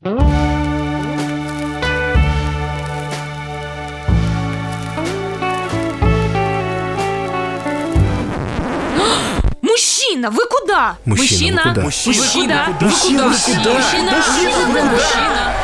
Мужчина, вы куда? Мужчина, вы куда? Мужчина, Мужчина, вы куда? Мужчина, Вы вы куда? Мужчина, Мужчина, вы Мужчина, куда?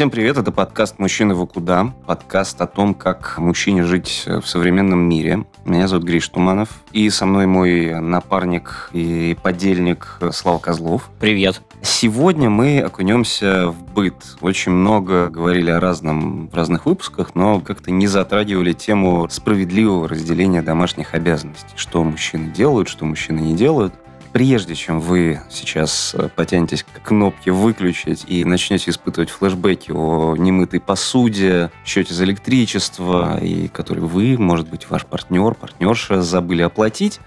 Всем привет, это подкаст «Мужчина вы куда?». Подкаст о том, как мужчине жить в современном мире. Меня зовут Гриш Туманов, и со мной мой напарник и подельник Слава Козлов. Привет. Сегодня мы окунемся в быт. Очень много говорили о разном в разных выпусках, но как-то не затрагивали тему справедливого разделения домашних обязанностей. Что мужчины делают, что мужчины не делают. Прежде чем вы сейчас э, потянетесь к кнопке «выключить» и начнете испытывать флешбеки о немытой посуде, счете за электричество, и который вы, может быть, ваш партнер, партнерша забыли оплатить,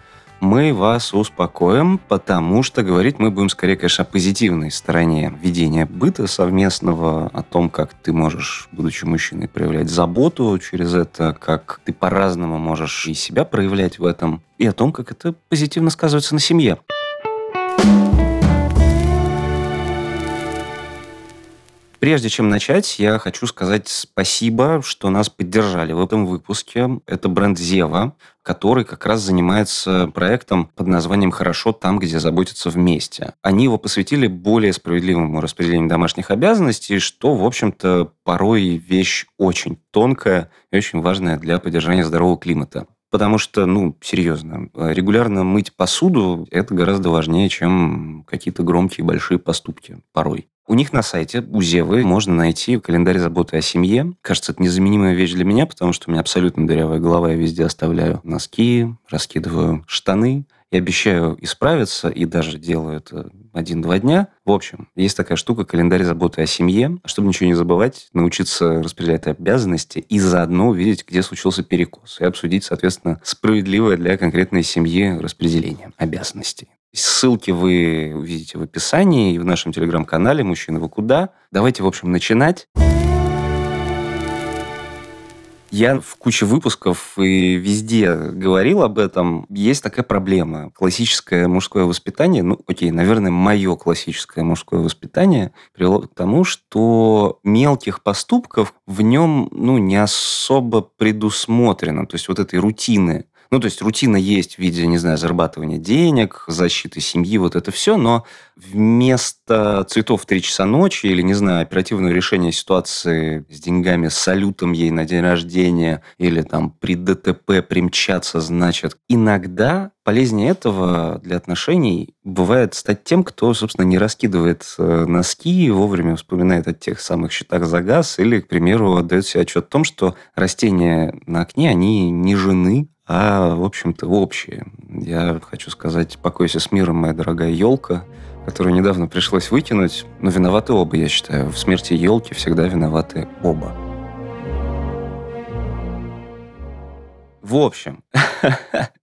мы вас успокоим, потому что говорить мы будем скорее, конечно, о позитивной стороне ведения быта совместного, о том, как ты можешь, будучи мужчиной, проявлять заботу через это, как ты по-разному можешь и себя проявлять в этом, и о том, как это позитивно сказывается на семье. Прежде чем начать, я хочу сказать спасибо, что нас поддержали в этом выпуске. Это бренд Зева, который как раз занимается проектом под названием «Хорошо там, где заботятся вместе». Они его посвятили более справедливому распределению домашних обязанностей, что, в общем-то, порой вещь очень тонкая и очень важная для поддержания здорового климата. Потому что, ну, серьезно, регулярно мыть посуду – это гораздо важнее, чем какие-то громкие большие поступки порой. У них на сайте, у Зевы, можно найти календарь заботы о семье. Кажется, это незаменимая вещь для меня, потому что у меня абсолютно дырявая голова, я везде оставляю носки, раскидываю штаны. Я обещаю исправиться и даже делаю это один-два дня. В общем, есть такая штука календарь заботы о семье. Чтобы ничего не забывать, научиться распределять обязанности и заодно увидеть, где случился перекос. И обсудить, соответственно, справедливое для конкретной семьи распределение обязанностей. Ссылки вы увидите в описании и в нашем телеграм-канале «Мужчина, вы куда?». Давайте, в общем, начинать. Я в куче выпусков и везде говорил об этом. Есть такая проблема. Классическое мужское воспитание, ну, окей, наверное, мое классическое мужское воспитание привело к тому, что мелких поступков в нем, ну, не особо предусмотрено. То есть вот этой рутины ну, то есть рутина есть в виде, не знаю, зарабатывания денег, защиты семьи, вот это все, но вместо цветов в 3 часа ночи или, не знаю, оперативного решения ситуации с деньгами, с салютом ей на день рождения или там при ДТП примчаться, значит, иногда полезнее этого для отношений бывает стать тем, кто, собственно, не раскидывает э, носки, вовремя вспоминает о тех самых счетах за газ или, к примеру, отдает себе отчет о том, что растения на окне, они не жены, а, в общем-то, общие. Я хочу сказать, покойся с миром, моя дорогая елка, которую недавно пришлось выкинуть. Но виноваты оба, я считаю. В смерти елки всегда виноваты оба. В общем,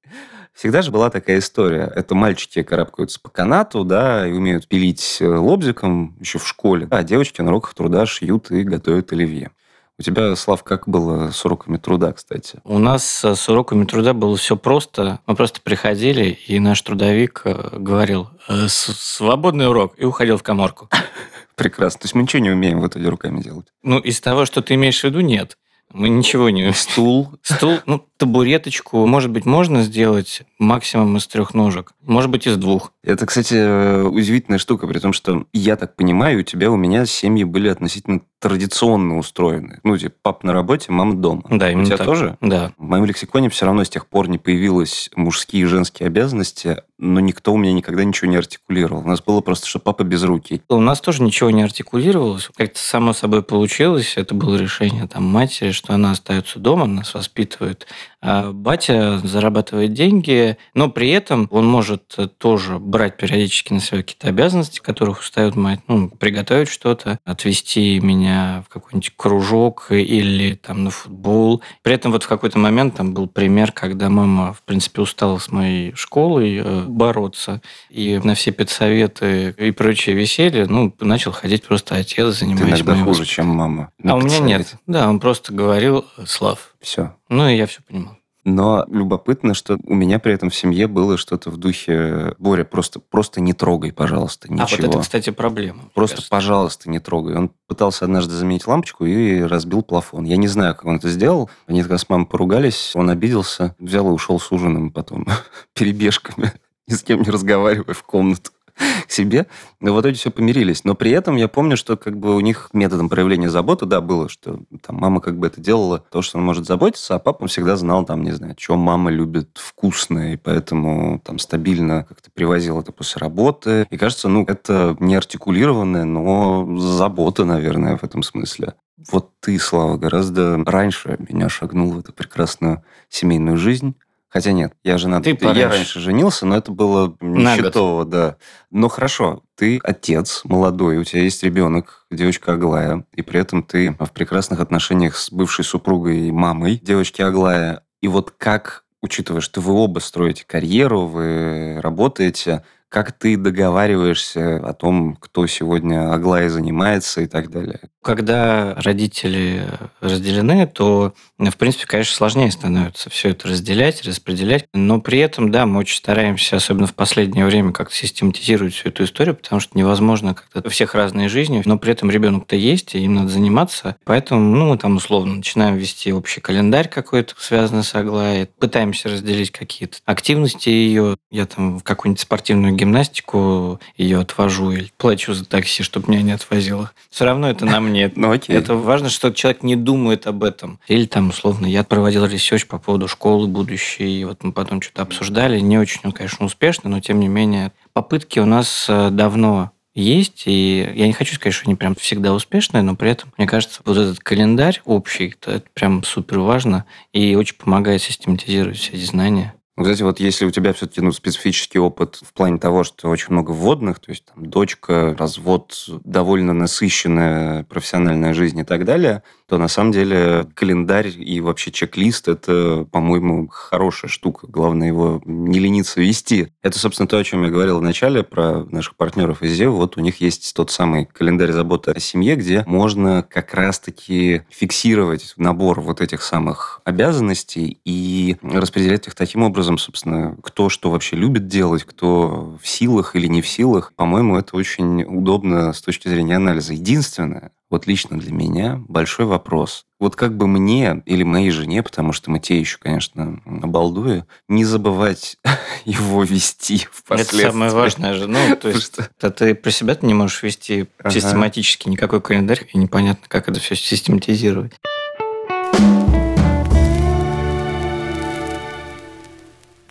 Всегда же была такая история. Это мальчики карабкаются по канату, да, и умеют пилить лобзиком еще в школе. А девочки на уроках труда шьют и готовят оливье. У тебя, Слав, как было с уроками труда, кстати? У нас с уроками труда было все просто. Мы просто приходили, и наш трудовик э, говорил «свободный урок» и уходил в коморку. Прекрасно. То есть мы ничего не умеем в итоге руками делать? Ну, из того, что ты имеешь в виду, нет. Мы ничего не... Стул? Стул, ну, табуреточку, может быть, можно сделать максимум из трех ножек. Может быть, из двух. Это, кстати, удивительная штука, при том, что я так понимаю, у тебя, у меня семьи были относительно традиционно устроены. Ну, типа, пап на работе, мама дома. Да, именно У тебя так. тоже? Да. В моем лексиконе все равно с тех пор не появилось мужские и женские обязанности, но никто у меня никогда ничего не артикулировал. У нас было просто, что папа без руки. У нас тоже ничего не артикулировалось. Как-то само собой получилось. Это было решение там матери, что она остается дома, нас воспитывает. А батя зарабатывает деньги, но при этом он может тоже брать периодически на себя какие-то обязанности, которых устает мать. Ну, приготовить что-то, отвезти меня в какой-нибудь кружок или там на футбол. При этом вот в какой-то момент там был пример, когда мама, в принципе, устала с моей школой э, бороться, и на все педсоветы и прочее веселье, ну, начал ходить просто отец, Ты занимаясь иногда моим хуже, чем мама. а у меня нет. Да, он просто говорил Слав. Все. Ну, и я все понимал. Но любопытно, что у меня при этом в семье было что-то в духе «Боря, просто, просто не трогай, пожалуйста, ничего». А вот это, кстати, проблема. Просто, кажется. пожалуйста, не трогай. Он пытался однажды заменить лампочку и разбил плафон. Я не знаю, как он это сделал. Они тогда с мамой поругались, он обиделся, взял и ушел с ужином потом перебежками, ни с кем не разговаривая в комнату к себе. Но в итоге все помирились. Но при этом я помню, что как бы у них методом проявления заботы, да, было, что там мама как бы это делала, то, что она может заботиться, а папа всегда знал там, не знаю, что мама любит вкусное, и поэтому там стабильно как-то привозил это после работы. И кажется, ну, это не артикулированная, но забота, наверное, в этом смысле. Вот ты, Слава, гораздо раньше меня шагнул в эту прекрасную семейную жизнь. Хотя нет, я женат. Ты я пораньше. раньше женился, но это было ничтово, да. Но хорошо, ты отец молодой, у тебя есть ребенок, девочка Аглая, и при этом ты в прекрасных отношениях с бывшей супругой и мамой девочки Аглая. И вот как, учитывая, что вы оба строите карьеру, вы работаете, как ты договариваешься о том, кто сегодня Аглая занимается и так далее? Когда родители разделены, то, в принципе, конечно, сложнее становится все это разделять, распределять. Но при этом, да, мы очень стараемся, особенно в последнее время, как-то систематизировать всю эту историю, потому что невозможно как-то у всех разные жизни, но при этом ребенок-то есть, и им надо заниматься. Поэтому, ну, мы там условно начинаем вести общий календарь какой-то, связанный с Аглаей, пытаемся разделить какие-то активности ее. Я там в какую-нибудь спортивную гимнастику ее отвожу или плачу за такси, чтобы меня не отвозило. Все равно это на мне. Ну, окей. Это важно, что человек не думает об этом. Или там, условно, я проводил research по поводу школы будущей, и вот мы потом что-то обсуждали. Не очень он, конечно, успешный, но тем не менее попытки у нас э, давно есть, и я не хочу сказать, что они прям всегда успешные, но при этом, мне кажется, вот этот календарь общий, это прям супер важно и очень помогает систематизировать все эти знания. Кстати, вот если у тебя все-таки ну, специфический опыт в плане того, что очень много вводных, то есть там дочка, развод, довольно насыщенная профессиональная жизнь и так далее, то на самом деле календарь и вообще чек-лист – это, по-моему, хорошая штука. Главное его не лениться вести. Это, собственно, то, о чем я говорил в начале про наших партнеров из ЗЕВ. Вот у них есть тот самый календарь заботы о семье, где можно как раз-таки фиксировать набор вот этих самых обязанностей и распределять их таким образом, собственно, кто что вообще любит делать, кто в силах или не в силах. По-моему, это очень удобно с точки зрения анализа. Единственное, вот лично для меня большой вопрос. Вот как бы мне или моей жене, потому что мы те еще, конечно, обалдуя, не забывать его вести впоследствии. Это самое важное же. Ну, то есть, что- ты про себя не можешь вести Ага. систематически никакой календарь, и непонятно, как это все систематизировать.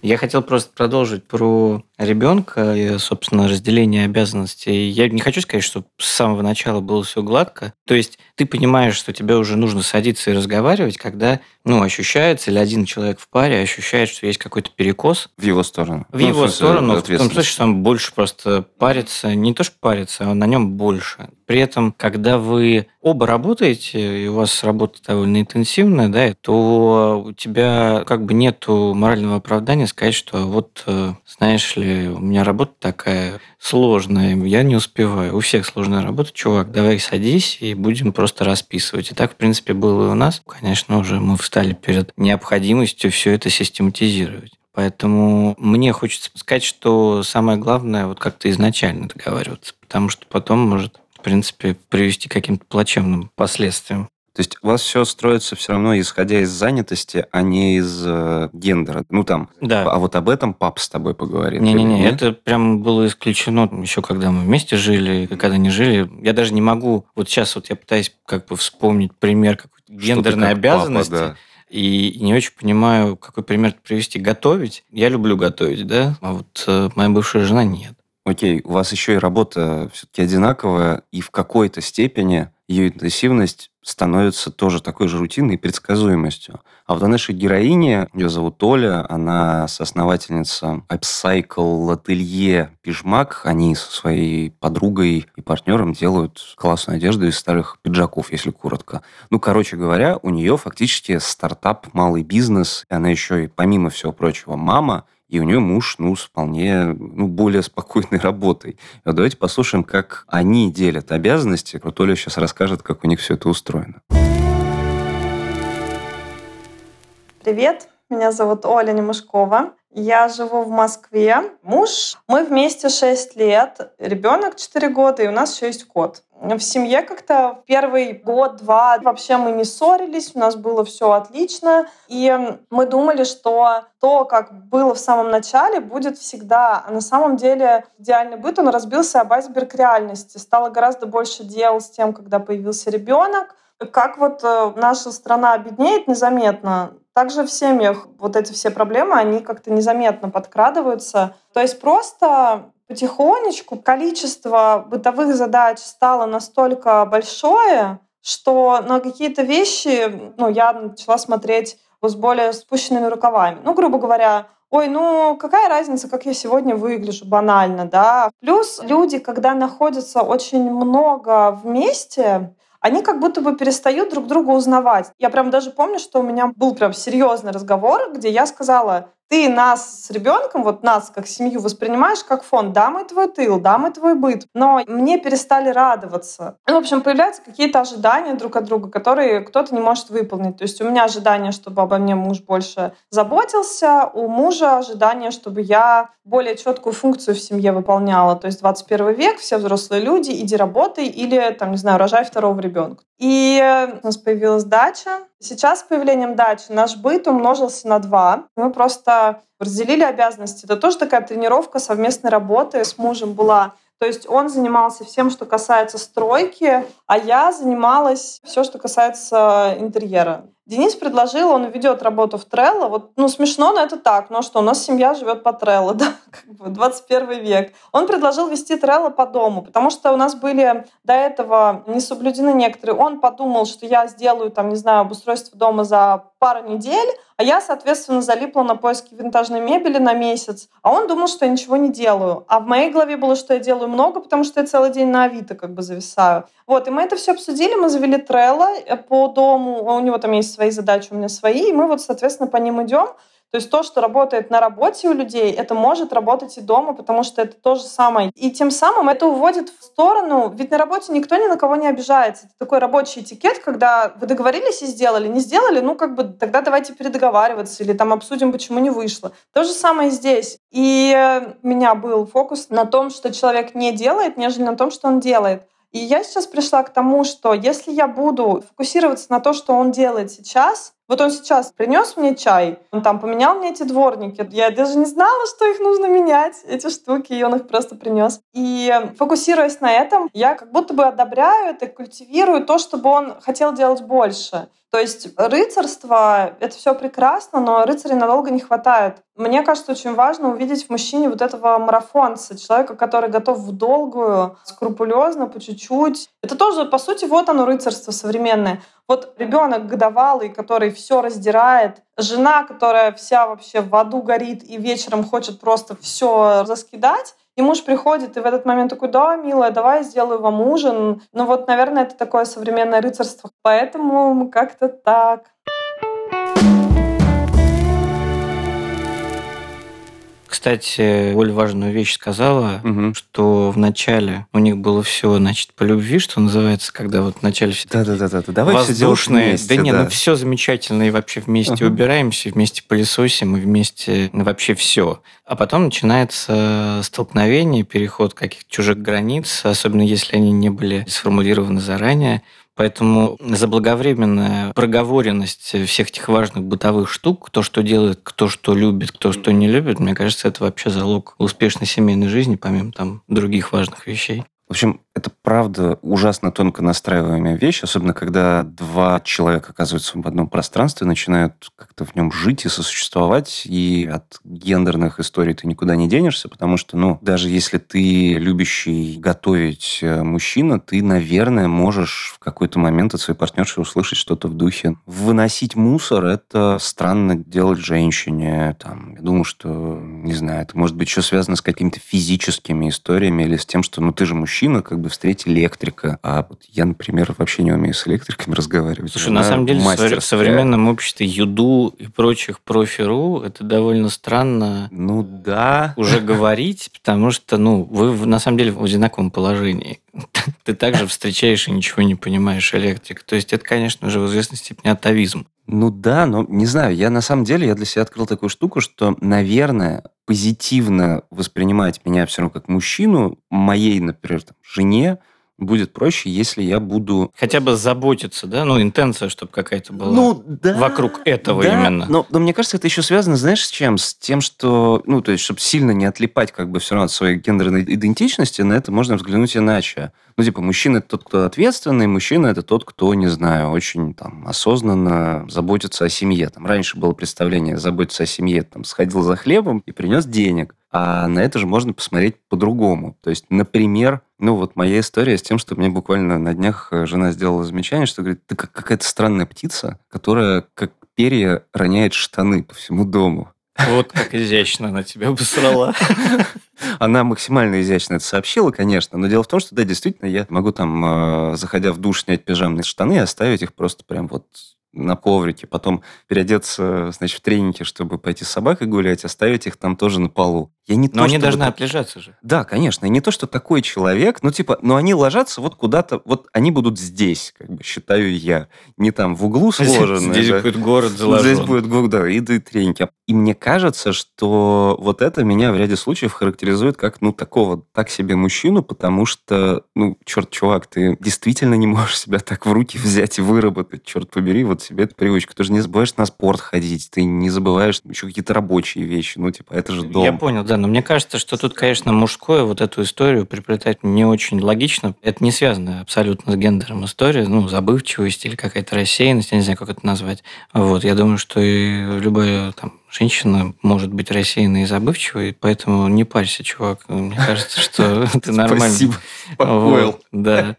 Я хотел просто продолжить про ребенка и, собственно, разделение обязанностей. Я не хочу сказать, что с самого начала было все гладко. То есть ты понимаешь, что тебе уже нужно садиться и разговаривать, когда ну, ощущается, или один человек в паре ощущает, что есть какой-то перекос, В его сторону. в Ну, его смысле, сторону, в том смысле, что он больше просто парится, не то что парится, а на нем больше. При этом, когда вы оба работаете, и у вас работа довольно интенсивная, да, то у тебя как бы нету морального оправдания сказать, что вот, э, знаешь ли, у меня работа такая сложная, я не успеваю. У всех сложная работа, чувак, давай садись и будем просто расписывать. И так, в принципе, было и у нас. Конечно, уже мы встали перед необходимостью все это систематизировать. Поэтому мне хочется сказать, что самое главное вот как-то изначально договариваться, потому что потом может, в принципе, привести к каким-то плачевным последствиям. То есть у вас все строится все равно исходя из занятости, а не из э, гендера. Ну там, Да. а вот об этом папа с тобой поговорит. Не-не-не, это прям было исключено еще когда мы вместе жили, когда не жили. Я даже не могу, вот сейчас вот я пытаюсь как бы вспомнить пример какой-то гендерной как папа, обязанности, да. и не очень понимаю, какой пример привести. Готовить. Я люблю готовить, да, а вот э, моя бывшая жена нет. Окей, у вас еще и работа все-таки одинаковая, и в какой-то степени ее интенсивность становится тоже такой же рутинной и предсказуемостью. А вот у нашей героини, ее зовут Оля, она соосновательница Upcycle ателье Пижмак. Они со своей подругой и партнером делают классную одежду из старых пиджаков, если коротко. Ну, короче говоря, у нее фактически стартап, малый бизнес. Она еще и, помимо всего прочего, мама, и у нее муж, ну, с вполне, ну, более спокойной работой. Вот давайте послушаем, как они делят обязанности. Вот Оля сейчас расскажет, как у них все это устроено. Привет, Меня зовут Оля Немышкова. Я живу в Москве. Муж, мы вместе 6 лет, ребенок 4 года, и у нас еще есть кот. В семье как-то первый год-два вообще мы не ссорились, у нас было все отлично. И мы думали, что то, как было в самом начале, будет всегда. А на самом деле идеальный быт, он разбился об айсберг реальности. Стало гораздо больше дел с тем, когда появился ребенок. Как вот э, наша страна обеднеет незаметно, также в семьях вот эти все проблемы, они как-то незаметно подкрадываются. То есть просто потихонечку количество бытовых задач стало настолько большое, что на какие-то вещи ну, я начала смотреть с более спущенными рукавами. Ну, грубо говоря, ой, ну какая разница, как я сегодня выгляжу, банально, да. Плюс люди, когда находятся очень много вместе, они как будто бы перестают друг друга узнавать. Я прям даже помню, что у меня был прям серьезный разговор, где я сказала, ты нас с ребенком, вот нас как семью воспринимаешь как фон. Да, мы твой тыл, да, мы твой быт. Но мне перестали радоваться. И, в общем, появляются какие-то ожидания друг от друга, которые кто-то не может выполнить. То есть у меня ожидание, чтобы обо мне муж больше заботился, у мужа ожидание, чтобы я более четкую функцию в семье выполняла. То есть 21 век, все взрослые люди, иди работай или, там, не знаю, рожай второго ребенка. И у нас появилась дача. Сейчас с появлением дачи наш быт умножился на два. Мы просто разделили обязанности. Это тоже такая тренировка совместной работы с мужем была. То есть он занимался всем, что касается стройки, а я занималась все, что касается интерьера. Денис предложил, он ведет работу в Trello. Вот, ну, смешно, но это так. Ну что, у нас семья живет по Trello, да, как бы 21 век. Он предложил вести Trello по дому, потому что у нас были до этого не соблюдены некоторые. Он подумал, что я сделаю, там, не знаю, обустройство дома за пару недель, а я, соответственно, залипла на поиски винтажной мебели на месяц. А он думал, что я ничего не делаю. А в моей голове было, что я делаю много, потому что я целый день на Авито как бы зависаю. Вот, и мы это все обсудили, мы завели Trello э, по дому, у него там есть свои задачи, у меня свои, и мы вот, соответственно, по ним идем. То есть то, что работает на работе у людей, это может работать и дома, потому что это то же самое. И тем самым это уводит в сторону, ведь на работе никто ни на кого не обижается. Это такой рабочий этикет, когда вы договорились и сделали, не сделали, ну как бы тогда давайте передоговариваться или там обсудим, почему не вышло. То же самое здесь. И у меня был фокус на том, что человек не делает, нежели на том, что он делает. И я сейчас пришла к тому, что если я буду фокусироваться на то, что он делает сейчас, вот он сейчас принес мне чай, он там поменял мне эти дворники. Я даже не знала, что их нужно менять, эти штуки, и он их просто принес. И фокусируясь на этом, я как будто бы одобряю это, культивирую то, чтобы он хотел делать больше. То есть рыцарство — это все прекрасно, но рыцарей надолго не хватает. Мне кажется, очень важно увидеть в мужчине вот этого марафонца, человека, который готов в долгую, скрупулезно, по чуть-чуть. Это тоже, по сути, вот оно рыцарство современное. Вот ребенок годовалый, который все раздирает, жена, которая вся вообще в аду горит и вечером хочет просто все раскидать, и муж приходит, и в этот момент такой, да, милая, давай я сделаю вам ужин. Ну вот, наверное, это такое современное рыцарство. Поэтому как-то так. Кстати, Оля важную вещь сказала, угу. что в начале у них было все, значит, по любви, что называется, когда вот в начале все да, да, да, да, давай воздушные. Вместе, да, не, да. ну все замечательно, и вообще вместе угу. убираемся, вместе пылесосим, и вместе ну, вообще все. А потом начинается столкновение, переход каких-то чужих границ, особенно если они не были сформулированы заранее. Поэтому заблаговременная проговоренность всех этих важных бытовых штук, то, что делает, кто что любит, кто что не любит, мне кажется, это вообще залог успешной семейной жизни, помимо там других важных вещей. В общем, это правда ужасно тонко настраиваемая вещь, особенно когда два человека оказываются в одном пространстве, начинают как-то в нем жить и сосуществовать, и от гендерных историй ты никуда не денешься, потому что, ну, даже если ты любящий готовить э, мужчина, ты, наверное, можешь в какой-то момент от своей партнерши услышать что-то в духе. Выносить мусор – это странно делать женщине. Там, я думаю, что, не знаю, это может быть еще связано с какими-то физическими историями или с тем, что, ну, ты же мужчина, мужчина, как бы встретить электрика. А вот я, например, вообще не умею с электриками разговаривать. Слушай, Она на самом деле мастерская. в современном обществе юду и прочих профи.ру это довольно странно ну да. уже говорить, потому что ну, вы на самом деле в одинаковом положении. Ты также встречаешь и ничего не понимаешь электрика. То есть это, конечно же, в известной степени атовизм. Ну да, но не знаю, я на самом деле, я для себя открыл такую штуку, что, наверное, позитивно воспринимать меня все равно как мужчину, моей, например, там, жене, будет проще, если я буду... Хотя бы заботиться, да? Ну, интенция, чтобы какая-то была ну, да, вокруг этого да, именно. Но, но мне кажется, это еще связано, знаешь, с чем? С тем, что, ну, то есть, чтобы сильно не отлипать как бы все равно от своей гендерной идентичности, на это можно взглянуть иначе. Ну, типа, мужчина – это тот, кто ответственный, мужчина – это тот, кто, не знаю, очень там осознанно заботится о семье. Там раньше было представление заботиться о семье, там, сходил за хлебом и принес денег. А на это же можно посмотреть по-другому. То есть, например, ну вот моя история с тем, что мне буквально на днях э, жена сделала замечание, что говорит, ты как какая-то странная птица, которая как перья роняет штаны по всему дому. Вот как изящно она тебя обосрала. Она максимально изящно это сообщила, конечно, но дело в том, что, да, действительно, я могу там, э, заходя в душ, снять пижамные штаны и оставить их просто прям вот на коврике, потом переодеться, значит, в треники, чтобы пойти с собакой гулять, оставить их там тоже на полу. Я не но то, они должны так... отлежаться же. Да, конечно. И не то, что такой человек, ну, типа, но они ложатся вот куда-то, вот они будут здесь, как бы, считаю я. Не там в углу сложены. Здесь да. будет город заложен. Здесь будет город, да, и треники. И мне кажется, что вот это меня в ряде случаев характеризует как, ну, такого, так себе мужчину, потому что, ну, черт, чувак, ты действительно не можешь себя так в руки взять и выработать, черт побери, вот себе эту привычку. Ты же не забываешь на спорт ходить, ты не забываешь еще какие-то рабочие вещи, ну, типа, это же дом. Я понял, да, но мне кажется, что тут, конечно, мужское вот эту историю приплетать не очень логично. Это не связано абсолютно с гендером история, ну, забывчивость или какая-то рассеянность, я не знаю, как это назвать. Вот, я думаю, что и любая там женщина может быть рассеянной и забывчивой, поэтому не парься, чувак. Мне кажется, что ты нормально. Спасибо. Да.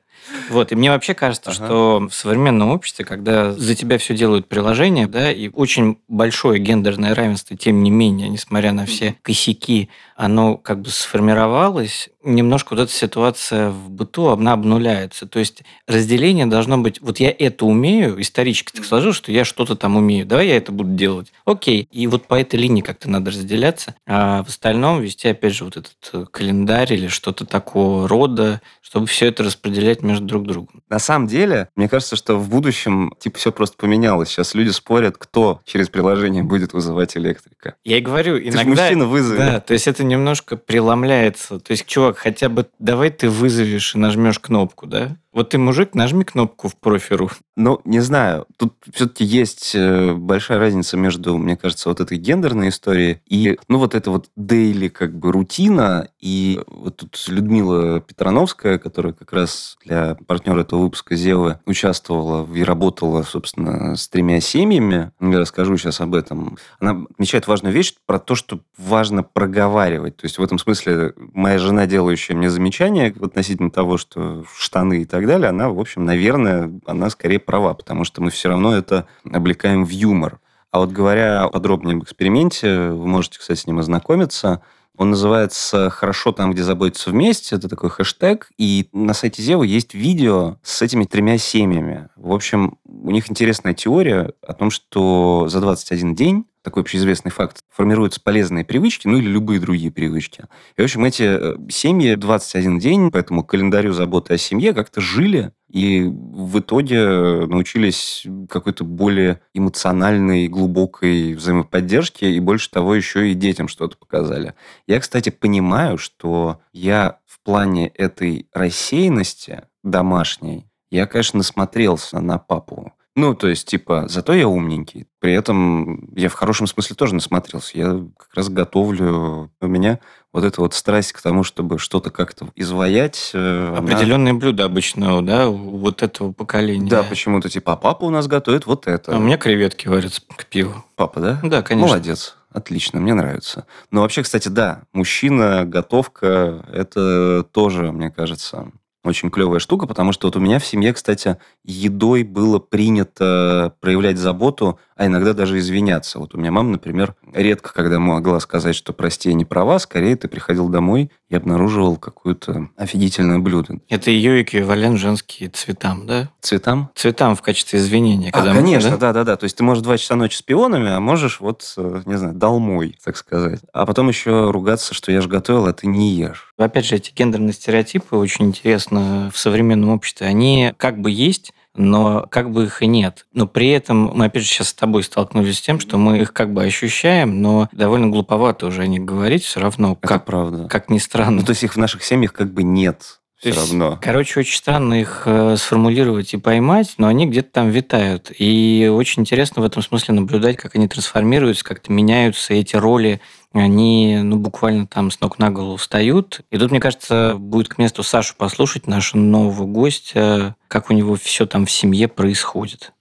Вот, и мне вообще кажется, ага. что в современном обществе, когда за тебя все делают приложения, да, и очень большое гендерное равенство, тем не менее, несмотря на все косяки, оно как бы сформировалось, немножко вот эта ситуация в быту, она обнуляется. То есть разделение должно быть, вот я это умею, исторически так сложилось, что я что-то там умею, давай я это буду делать. Окей, и вот по этой линии как-то надо разделяться, а в остальном вести, опять же, вот этот э, календарь или что-то такого рода, чтобы все это распределять между друг другом. На самом деле, мне кажется, что в будущем типа все просто поменялось. Сейчас люди спорят, кто через приложение будет вызывать электрика. Я и говорю, Ты иногда... мужчина вызови. Да, то есть это немножко преломляется. То есть, чувак, хотя бы давай ты вызовешь и нажмешь кнопку, да? Вот ты мужик, нажми кнопку в профиру. Ну, не знаю. Тут все-таки есть э, большая разница между, мне кажется, вот этой гендерной историей и, ну, вот это вот дейли как бы рутина. И вот тут Людмила Петрановская, которая как раз для партнера этого выпуска Зевы участвовала и работала, собственно, с тремя семьями. Я расскажу сейчас об этом. Она отмечает важную вещь про то, что важно проговаривать. То есть в этом смысле моя жена, делающая мне замечания относительно того, что штаны и так так далее, она, в общем, наверное, она скорее права, потому что мы все равно это облекаем в юмор. А вот говоря подробнее об эксперименте, вы можете, кстати, с ним ознакомиться. Он называется «Хорошо там, где заботятся вместе». Это такой хэштег. И на сайте Зева есть видео с этими тремя семьями. В общем, у них интересная теория о том, что за 21 день такой общеизвестный факт, формируются полезные привычки, ну или любые другие привычки. И, в общем, эти э, семьи 21 день по этому календарю заботы о семье как-то жили, и в итоге научились какой-то более эмоциональной, глубокой взаимоподдержке, и больше того, еще и детям что-то показали. Я, кстати, понимаю, что я в плане этой рассеянности домашней, я, конечно, насмотрелся на папу. Ну, то есть, типа, зато я умненький. При этом я в хорошем смысле тоже насмотрелся. Я как раз готовлю. У меня вот эта вот страсть к тому, чтобы что-то как-то изваять. Э, Определенные она... блюда обычно, да, вот этого поколения. Да, почему-то типа, а папа у нас готовит вот это. А у меня креветки варятся к пиву. Папа, да? Да, конечно. Молодец. Отлично, мне нравится. Но вообще, кстати, да, мужчина, готовка, это тоже, мне кажется, очень клевая штука, потому что вот у меня в семье, кстати, едой было принято проявлять заботу, а иногда даже извиняться. Вот у меня мама, например, редко, когда могла сказать, что прости, я не права, скорее ты приходил домой и обнаруживал какое-то офигительное блюдо. Это ее эквивалент женские цветам, да? Цветам? Цветам в качестве извинения. А, конечно, да-да-да. То есть ты можешь два часа ночи с пионами, а можешь вот, э, не знаю, долмой, так сказать. А потом еще ругаться, что я же готовил, а ты не ешь. Опять же, эти гендерные стереотипы очень интересно в современном обществе. Они как бы есть, но как бы их и нет. Но при этом мы, опять же, сейчас с тобой столкнулись с тем, что мы их как бы ощущаем, но довольно глуповато уже о них говорить все равно. Это как, правда. Как ни странно. Ну, то есть их в наших семьях как бы нет все есть, равно. Короче, очень странно их э, сформулировать и поймать, но они где-то там витают. И очень интересно в этом смысле наблюдать, как они трансформируются, как-то меняются эти роли. Они ну, буквально там с ног на голову встают. И тут, мне кажется, будет к месту Сашу послушать, нашего нового гостя, как у него все там в семье происходит.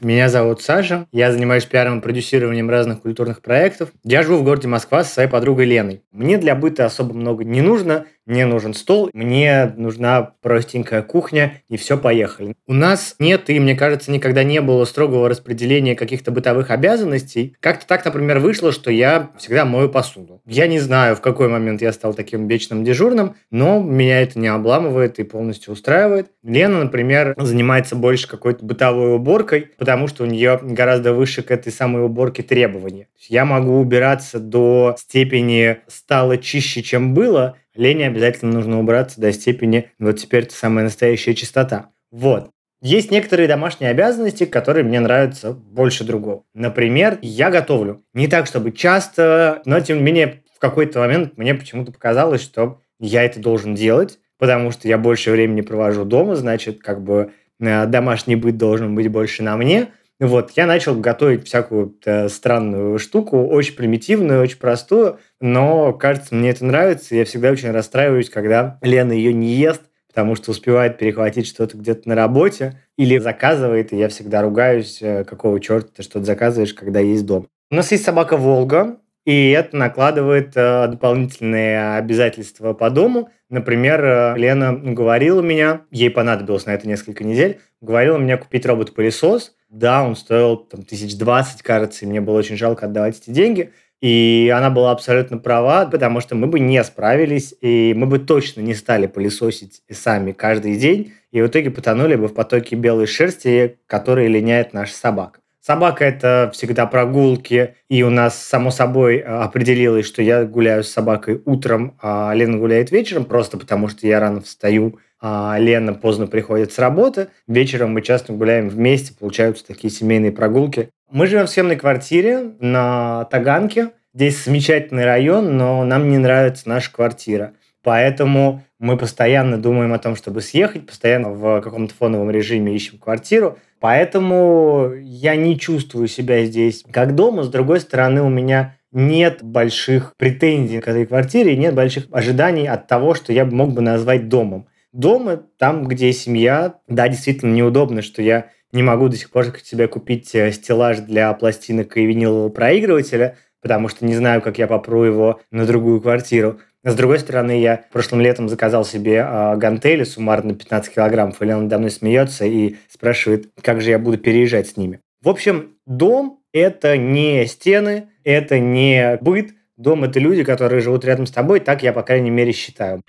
Меня зовут Саша, я занимаюсь пиаром и продюсированием разных культурных проектов. Я живу в городе Москва со своей подругой Леной. Мне для быта особо много не нужно, мне нужен стол, мне нужна простенькая кухня, и все, поехали. У нас нет, и, мне кажется, никогда не было строгого распределения каких-то бытовых обязанностей. Как-то так, например, вышло, что я всегда мою посуду. Я не знаю, в какой момент я стал таким вечным дежурным, но меня это не обламывает и полностью устраивает. Лена, например, занимается больше какой-то бытовой уборкой, потому что у нее гораздо выше к этой самой уборке требования. Я могу убираться до степени стало чище, чем было, Лене обязательно нужно убраться до степени вот теперь это самая настоящая чистота. Вот. Есть некоторые домашние обязанности, которые мне нравятся больше другого. Например, я готовлю. Не так, чтобы часто, но тем не менее в какой-то момент мне почему-то показалось, что я это должен делать, потому что я больше времени провожу дома, значит, как бы э, домашний быт должен быть больше на мне. Вот, я начал готовить всякую э, странную штуку, очень примитивную, очень простую, но, кажется, мне это нравится, я всегда очень расстраиваюсь, когда Лена ее не ест, потому что успевает перехватить что-то где-то на работе или заказывает, и я всегда ругаюсь, э, какого черта ты что-то заказываешь, когда есть дом. У нас есть собака Волга, и это накладывает э, дополнительные обязательства по дому. Например, Лена говорила меня, ей понадобилось на это несколько недель, говорила меня купить робот-пылесос. Да, он стоил там, тысяч двадцать, кажется, и мне было очень жалко отдавать эти деньги. И она была абсолютно права, потому что мы бы не справились, и мы бы точно не стали пылесосить сами каждый день, и в итоге потонули бы в потоке белой шерсти, который линяет наша собака. Собака – это всегда прогулки, и у нас, само собой, определилось, что я гуляю с собакой утром, а Лена гуляет вечером, просто потому что я рано встаю, а Лена поздно приходит с работы. Вечером мы часто гуляем вместе, получаются такие семейные прогулки. Мы живем в съемной квартире на Таганке. Здесь замечательный район, но нам не нравится наша квартира. Поэтому мы постоянно думаем о том, чтобы съехать, постоянно в каком-то фоновом режиме ищем квартиру. Поэтому я не чувствую себя здесь как дома. С другой стороны, у меня нет больших претензий к этой квартире, нет больших ожиданий от того, что я мог бы назвать домом. Дома, там, где семья, да, действительно неудобно, что я не могу до сих пор себе купить э, стеллаж для пластинок и винилового проигрывателя, потому что не знаю, как я попру его на другую квартиру. С другой стороны, я прошлым летом заказал себе э, гантели суммарно 15 килограммов, и Лена надо мной смеется и спрашивает, как же я буду переезжать с ними. В общем, дом – это не стены, это не быт. Дом – это люди, которые живут рядом с тобой, так я, по крайней мере, считаю.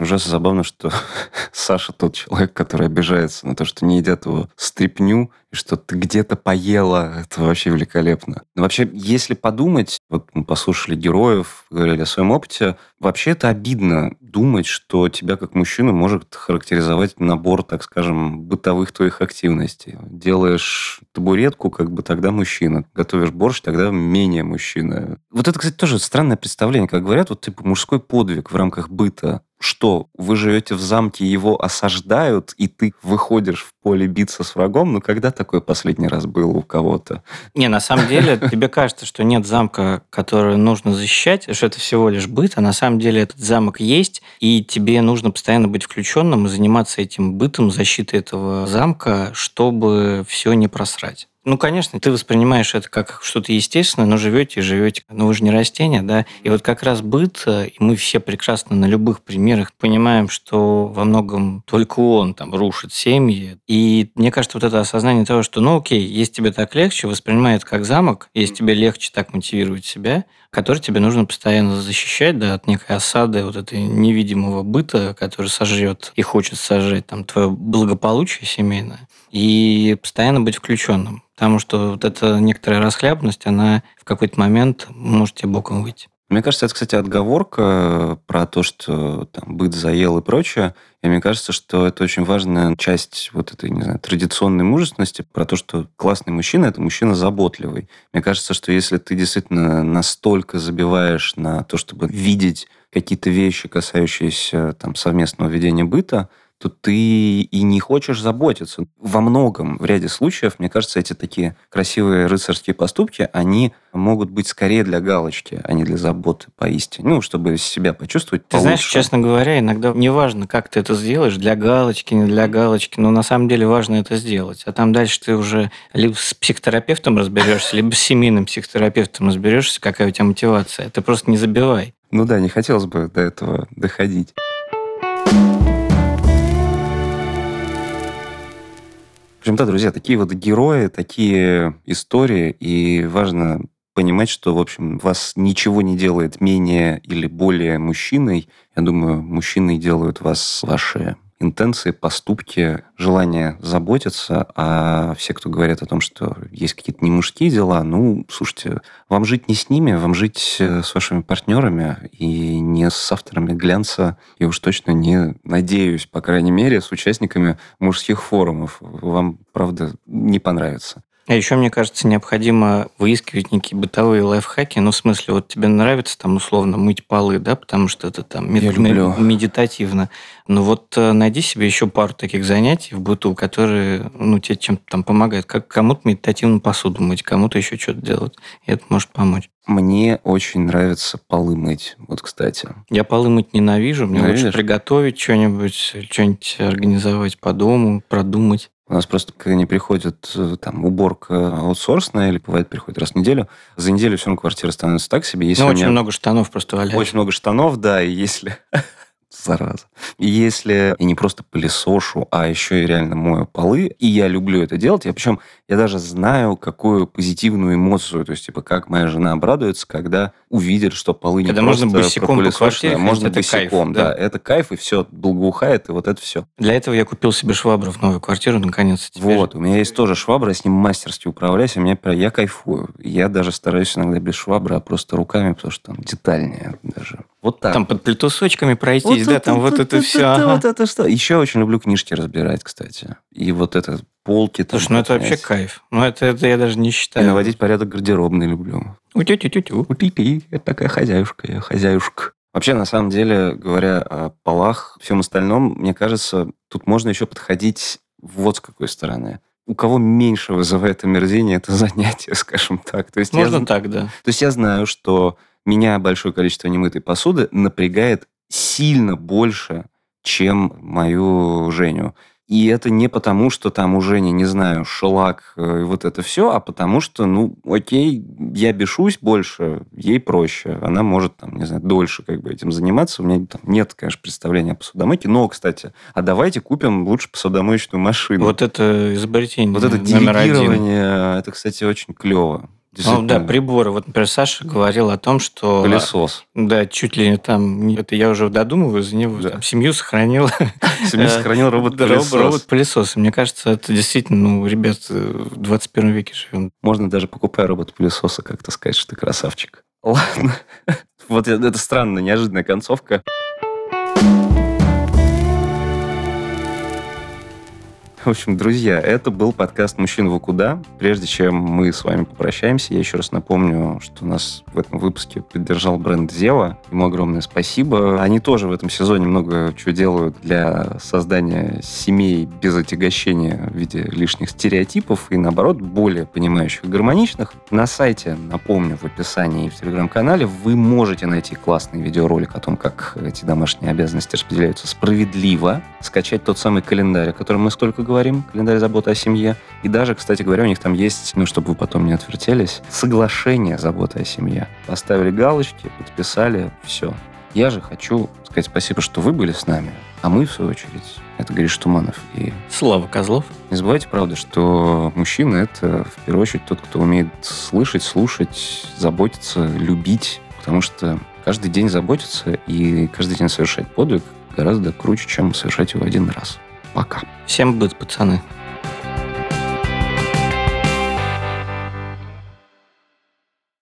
Ужасно забавно, что Саша тот человек, который обижается на то, что не едят его стрипню, и что ты где-то поела. Это вообще великолепно. Но вообще, если подумать, вот мы послушали героев, говорили о своем опыте, вообще это обидно думать, что тебя как мужчину может характеризовать набор, так скажем, бытовых твоих активностей. Делаешь табуретку, как бы тогда мужчина. Готовишь борщ, тогда менее мужчина. Вот это, кстати, тоже странное представление. Как говорят, вот типа мужской подвиг в рамках быта что, вы живете в замке, его осаждают, и ты выходишь в поле биться с врагом? Ну, когда такое последний раз было у кого-то? Не, на самом деле, тебе кажется, что нет замка, который нужно защищать, что это всего лишь быт, а на самом деле этот замок есть, и тебе нужно постоянно быть включенным и заниматься этим бытом, защитой этого замка, чтобы все не просрать. Ну, конечно, ты воспринимаешь это как что-то естественное, но живете и живете. Но вы же не растения, да? И вот как раз быт, э, и мы все прекрасно на любых примерах понимаем, что во многом только он там рушит семьи. И мне кажется, вот это осознание того, что, ну, окей, если тебе так легче, воспринимай это как замок, если тебе легче так мотивировать себя, который тебе нужно постоянно защищать, да, от некой осады вот этой невидимого быта, который сожрет и хочет сожрать там твое благополучие семейное, и постоянно быть включенным. Потому что вот эта некоторая расхлябность, она в какой-то момент может тебе боком выйти. Мне кажется, это, кстати, отговорка про то, что там быт заел и прочее. И мне кажется, что это очень важная часть вот этой, не знаю, традиционной мужественности, про то, что классный мужчина – это мужчина заботливый. Мне кажется, что если ты действительно настолько забиваешь на то, чтобы видеть какие-то вещи, касающиеся там, совместного ведения быта, то ты и не хочешь заботиться. Во многом, в ряде случаев, мне кажется, эти такие красивые рыцарские поступки, они могут быть скорее для галочки, а не для заботы поистине. Ну, чтобы себя почувствовать Ты получше. знаешь, честно говоря, иногда неважно, как ты это сделаешь, для галочки, не для галочки, но на самом деле важно это сделать. А там дальше ты уже либо с психотерапевтом разберешься, либо с семейным психотерапевтом разберешься, какая у тебя мотивация. Ты просто не забивай. Ну да, не хотелось бы до этого доходить. В общем, да, друзья, такие вот герои, такие истории, и важно понимать, что, в общем, вас ничего не делает менее или более мужчиной. Я думаю, мужчины делают вас ваши интенции, поступки, желание заботиться, а все, кто говорят о том, что есть какие-то не мужские дела, ну, слушайте, вам жить не с ними, вам жить э, с вашими партнерами и не с авторами глянца, и уж точно не, надеюсь, по крайней мере, с участниками мужских форумов. Вам, правда, не понравится. А еще, мне кажется, необходимо выискивать некие бытовые лайфхаки. Ну, в смысле, вот тебе нравится там условно мыть полы, да, потому что это там Я люблю. медитативно. Но вот э, найди себе еще пару таких занятий в быту, которые, ну, тебе чем-то там помогают. Как кому-то медитативно посуду мыть, кому-то еще что-то делать. И это может помочь. Мне очень нравится полы мыть, вот, кстати. Я полы мыть ненавижу. Мне лучше Ненавидишь? приготовить что-нибудь, что-нибудь организовать по дому, продумать. У нас просто, когда не приходит э, там уборка аутсорсная, или бывает приходит раз в неделю, за неделю все равно квартира становится так себе. Если ну, очень меня много штанов просто валяется. очень много штанов, да, и если... Зараза. И если я не просто пылесошу, а еще и реально мою полы, и я люблю это делать, я причем я даже знаю, какую позитивную эмоцию, то есть, типа, как моя жена обрадуется, когда увидит, что полы не Когда просто можно босиком по квартире а можно это кайф, босиком, да. да. Это кайф, и все, благоухает, и вот это все. Для этого я купил себе швабру в новую квартиру, наконец. Теперь Вот, у меня есть тоже швабра, я с ним мастерски управляюсь, и мне прям, я кайфую. Я даже стараюсь иногда без швабры, а просто руками, потому что там детальнее даже. Вот так. Там под плитусочками пройтись, да, там вот это все. это, вот это что. Еще очень люблю книжки разбирать, кстати. И вот это полки. там Слушай, ну это вообще кайф. Ну это, это я даже не И считаю. наводить порядок гардеробный люблю. Утю-тю-тю-тю. Это такая хозяюшка, я хозяюшка. Вообще, на самом деле, говоря о полах, всем остальном, мне кажется, тут можно еще подходить вот с какой стороны. У кого меньше вызывает омерзение это занятие, скажем так. То есть, я, Можно зн- так, да. то есть я знаю, что меня большое количество немытой посуды напрягает сильно больше, чем мою Женю. И это не потому, что там у Жени, не знаю, шелак э, и вот это все, а потому что, ну, окей, я бешусь больше, ей проще. Она может, там, не знаю, дольше как бы этим заниматься. У меня там нет, конечно, представления о посудомойке. Но, кстати, а давайте купим лучше посудомоечную машину. Вот это изобретение Вот это делегирование, это, кстати, очень клево. Ну да, приборы. Вот, например, Саша говорил о том, что... Пылесос. Да, чуть ли не там... Это я уже додумываю за него. Да. Там, семью сохранил. Семью Э, сохранил робот-пылесос. Робот-пылесос. Мне кажется, это действительно, ну, ребят, в 21 веке живем. Можно даже покупая робот-пылесоса как-то сказать, что ты красавчик. Ладно. Вот это странная, неожиданная концовка. В общем, друзья, это был подкаст «Мужчин вы куда?». Прежде чем мы с вами попрощаемся, я еще раз напомню, что нас в этом выпуске поддержал бренд Зева. Ему огромное спасибо. Они тоже в этом сезоне много чего делают для создания семей без отягощения в виде лишних стереотипов и, наоборот, более понимающих и гармоничных. На сайте, напомню, в описании и в телеграм-канале вы можете найти классный видеоролик о том, как эти домашние обязанности распределяются справедливо, скачать тот самый календарь, о котором мы столько говорим, календарь заботы о семье. И даже, кстати говоря, у них там есть, ну, чтобы вы потом не отвертелись, соглашение заботы о семье. Поставили галочки, подписали, все. Я же хочу сказать спасибо, что вы были с нами, а мы, в свою очередь, это Гриш Туманов. И Слава Козлов. не забывайте, правда, что мужчина – это, в первую очередь, тот, кто умеет слышать, слушать, заботиться, любить, потому что каждый день заботиться и каждый день совершать подвиг гораздо круче, чем совершать его один раз. Пока. Всем быт, пацаны.